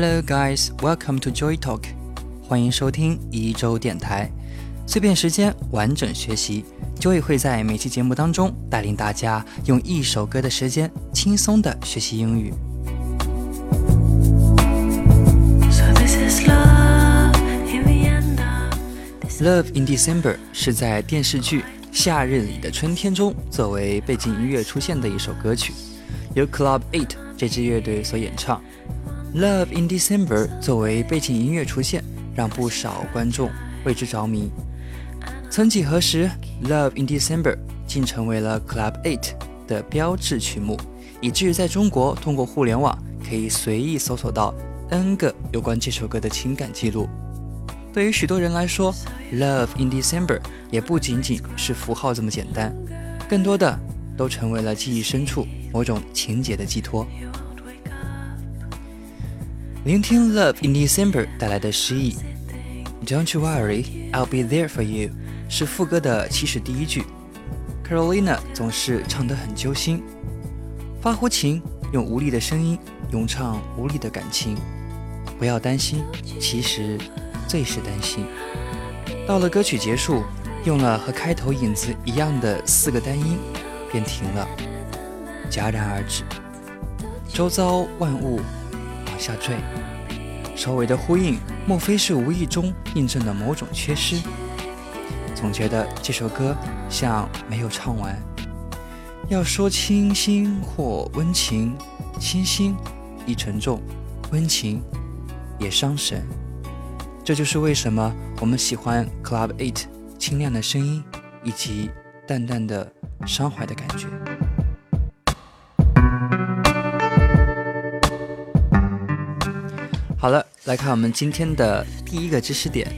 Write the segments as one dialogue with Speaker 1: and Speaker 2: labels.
Speaker 1: Hello guys, welcome to Joy Talk，欢迎收听一周电台，碎片时间完整学习。Joy 会在每期节目当中带领大家用一首歌的时间轻松的学习英语。Love in December 是在电视剧《夏日里的春天》中作为背景音乐出现的一首歌曲，由 Club Eight 这支乐队所演唱。Love in December 作为背景音乐出现，让不少观众为之着迷。曾几何时，Love in December 竟成为了 Club Eight 的标志曲目，以至于在中国通过互联网可以随意搜索到 N 个有关这首歌的情感记录。对于许多人来说，Love in December 也不仅仅是符号这么简单，更多的都成为了记忆深处某种情节的寄托。聆听 Love in December 带来的诗意，Don't you worry, I'll be there for you，是副歌的起始第一句。Carolina 总是唱得很揪心，发乎情，用无力的声音咏唱无力的感情。不要担心，其实。最是担心，到了歌曲结束，用了和开头影子一样的四个单音，便停了，戛然而止。周遭万物下坠，首尾的呼应，莫非是无意中印证了某种缺失？总觉得这首歌像没有唱完。要说清新或温情，清新亦沉重，温情也伤神。这就是为什么我们喜欢 Club Eight 清亮的声音以及淡淡的伤怀的感觉。好了，来看我们今天的第一个知识点，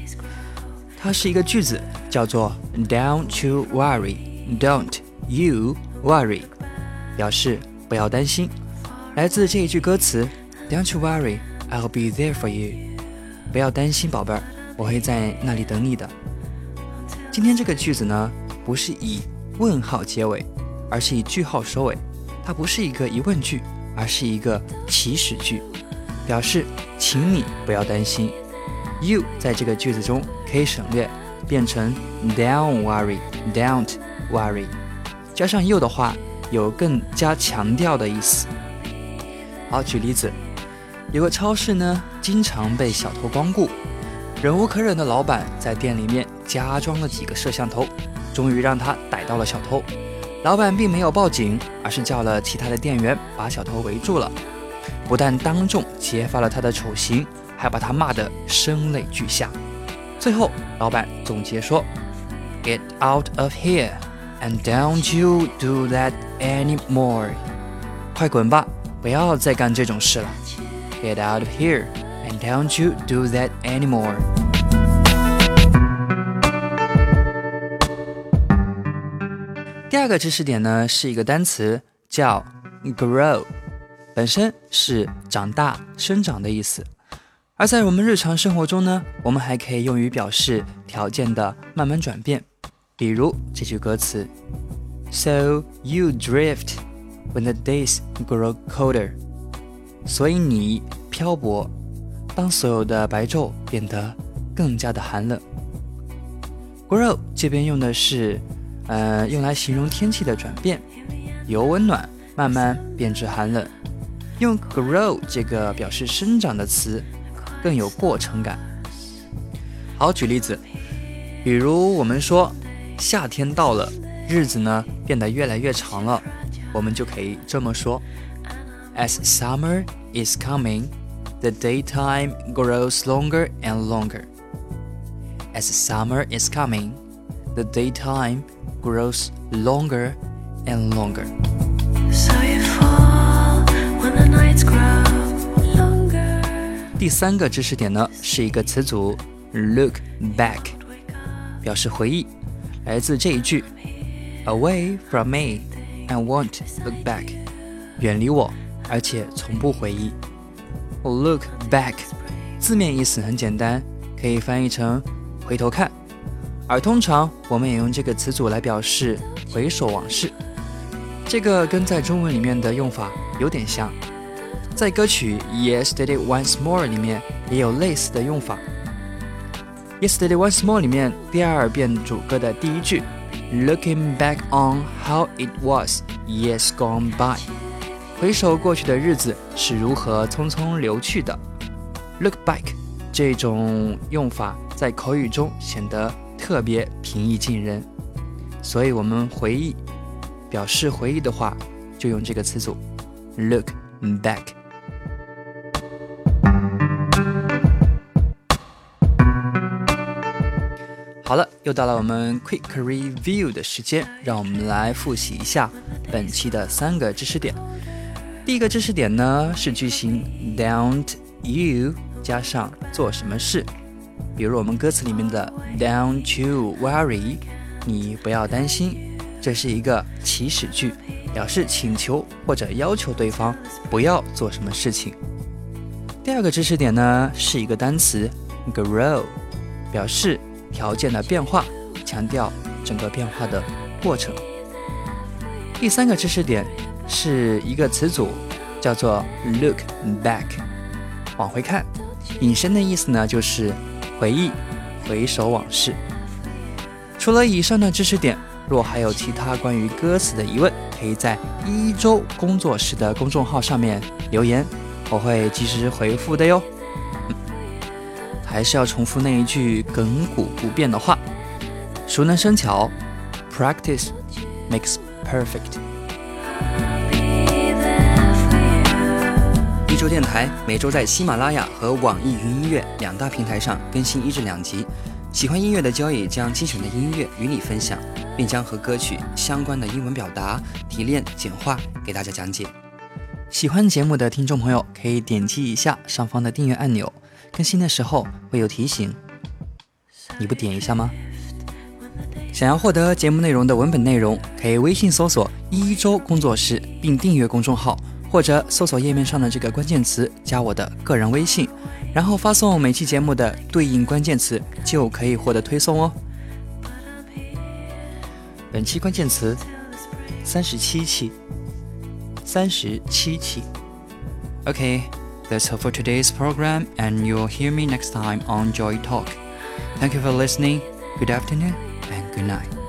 Speaker 1: 它是一个句子，叫做 "Don't you worry, don't you worry"，表示不要担心。来自这一句歌词，"Don't you worry, I'll be there for you"。不要担心，宝贝儿，我会在那里等你的。今天这个句子呢，不是以问号结尾，而是以句号收尾。它不是一个疑问句，而是一个祈使句，表示请你不要担心。You 在这个句子中可以省略，变成 Don't worry, don't worry。加上 you 的话，有更加强调的意思。好，举例子。有个超市呢，经常被小偷光顾，忍无可忍的老板在店里面加装了几个摄像头，终于让他逮到了小偷。老板并没有报警，而是叫了其他的店员把小偷围住了，不但当众揭发了他的丑行，还把他骂得声泪俱下。最后，老板总结说：“Get out of here and don't you do that anymore。”快滚吧，不要再干这种事了。Get out of here and don't you do that anymore. 第二个知识点呢，是一个单词叫 grow，本身是长大、生长的意思。而在我们日常生活中呢，我们还可以用于表示条件的慢慢转变。比如这句歌词：So you drift when the days grow colder. 所以你漂泊，当所有的白昼变得更加的寒冷。grow 这边用的是，呃，用来形容天气的转变，由温暖慢慢变至寒冷。用 grow 这个表示生长的词，更有过程感。好，举例子，比如我们说夏天到了，日子呢变得越来越长了，我们就可以这么说。As summer is coming, the daytime grows longer and longer. As summer is coming, the daytime grows longer and longer. 第三个知识点呢，是一个词组 look back，表示回忆，来自这一句 Away from me and won't look back，远离我。而且从不回忆。Look back，字面意思很简单，可以翻译成回头看。而通常我们也用这个词组来表示回首往事。这个跟在中文里面的用法有点像。在歌曲《Yesterday Once More》里面也有类似的用法。《Yesterday Once More》里面第二遍主歌的第一句，Looking back on how it was years gone by，回首过去的日子是如何匆匆流去的。Look back 这种用法在口语中显得特别平易近人，所以我们回忆表示回忆的话，就用这个词组 look back。好了，又到了我们 quick review 的时间，让我们来复习一下本期的三个知识点。第一个知识点呢是句型 Don't you 加上做什么事，比如我们歌词里面的 Don't you worry，你不要担心，这是一个祈使句，表示请求或者要求对方不要做什么事情。第二个知识点呢是一个单词 Grow，表示。条件的变化，强调整个变化的过程。第三个知识点是一个词组，叫做 look back，往回看，引申的意思呢就是回忆、回首往事。除了以上的知识点，若还有其他关于歌词的疑问，可以在一周工作室的公众号上面留言，我会及时回复的哟。还是要重复那一句亘古不变的话：熟能生巧，practice makes perfect。一周电台每周在喜马拉雅和网易云音乐两大平台上更新一至两集。喜欢音乐的交易将精选的音乐与你分享，并将和歌曲相关的英文表达提炼简化给大家讲解。喜欢节目的听众朋友可以点击一下上方的订阅按钮。更新的时候会有提醒，你不点一下吗？想要获得节目内容的文本内容，可以微信搜索“一周工作室”并订阅公众号，或者搜索页面上的这个关键词加我的个人微信，然后发送每期节目的对应关键词，就可以获得推送哦。本期关键词：三十七期，三十七期。OK。That's all for today's program, and you'll hear me next time on Joy Talk. Thank you for listening. Good afternoon and good night.